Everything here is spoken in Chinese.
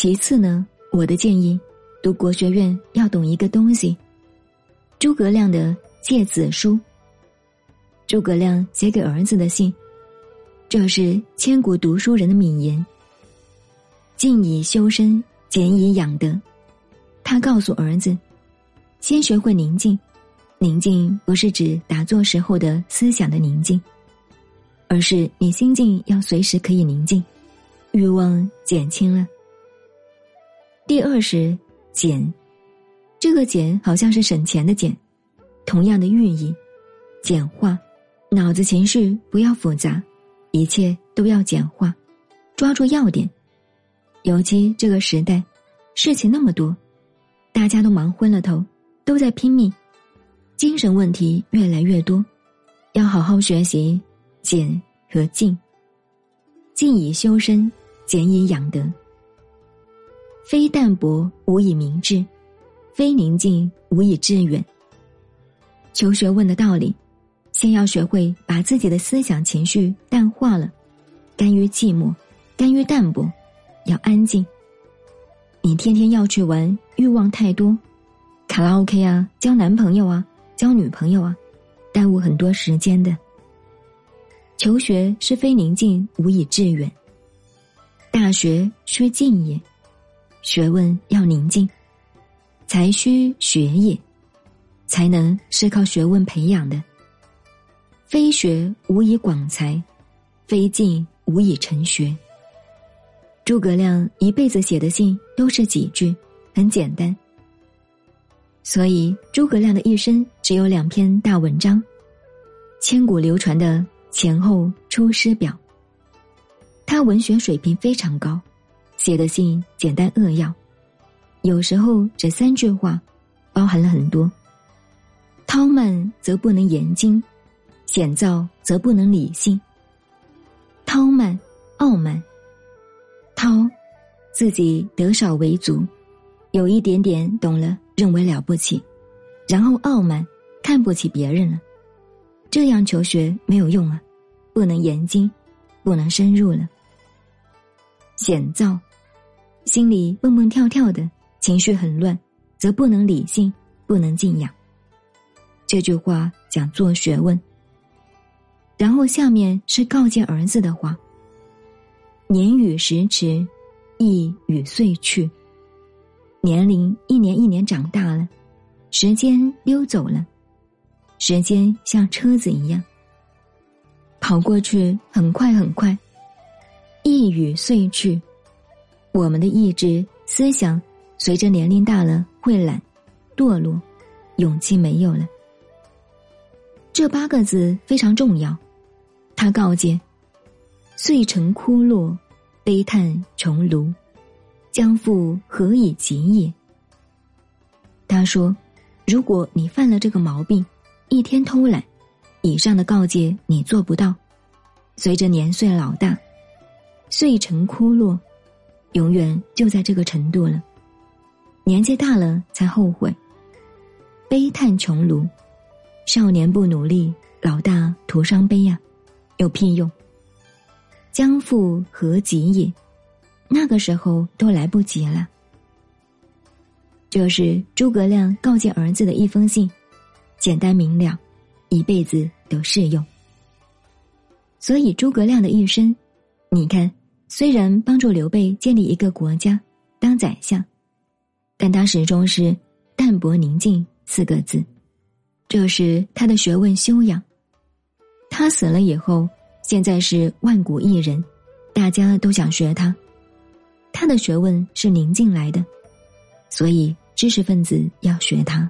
其次呢，我的建议，读国学院要懂一个东西，诸葛亮的诫子书。诸葛亮写给儿子的信，这是千古读书人的名言。静以修身，俭以养德。他告诉儿子，先学会宁静。宁静不是指打坐时候的思想的宁静，而是你心境要随时可以宁静，欲望减轻了。第二是简，这个简好像是省钱的简，同样的寓意，简化，脑子情绪不要复杂，一切都要简化，抓住要点。尤其这个时代，事情那么多，大家都忙昏了头，都在拼命，精神问题越来越多，要好好学习简和静，静以修身，简以养德。非淡泊无以明志，非宁静无以致远。求学问的道理，先要学会把自己的思想情绪淡化了，甘于寂寞，甘于淡泊，要安静。你天天要去玩，欲望太多，卡拉 OK 啊，交男朋友啊，交女朋友啊，耽误很多时间的。求学是非宁静无以致远，大学需静也。学问要宁静，才需学也。才能是靠学问培养的。非学无以广才，非静无以成学。诸葛亮一辈子写的信都是几句，很简单。所以诸葛亮的一生只有两篇大文章，千古流传的《前后出师表》。他文学水平非常高。写的信简单扼要，有时候这三句话，包含了很多。韬慢则不能言精，险躁则不能理性。韬慢，傲慢。韬，自己得少为足，有一点点懂了，认为了不起，然后傲慢，看不起别人了，这样求学没有用啊，不能言精，不能深入了。险躁。心里蹦蹦跳跳的，情绪很乱，则不能理性，不能静养。这句话讲做学问。然后下面是告诫儿子的话：年与时迟，意与岁去。年龄一年一年长大了，时间溜走了，时间像车子一样，跑过去很快很快。意与岁去。我们的意志、思想，随着年龄大了会懒、堕落，勇气没有了。这八个字非常重要，他告诫：遂成枯落，悲叹重庐，将复何以及也？他说：如果你犯了这个毛病，一天偷懒，以上的告诫你做不到，随着年岁老大，遂成枯落。永远就在这个程度了，年纪大了才后悔，悲叹穷庐，少年不努力，老大徒伤悲呀，有屁用？将复何及也？那个时候都来不及了。这是诸葛亮告诫儿子的一封信，简单明了，一辈子都适用。所以诸葛亮的一生，你看。虽然帮助刘备建立一个国家，当宰相，但他始终是淡泊宁静四个字，这是他的学问修养。他死了以后，现在是万古一人，大家都想学他。他的学问是宁静来的，所以知识分子要学他。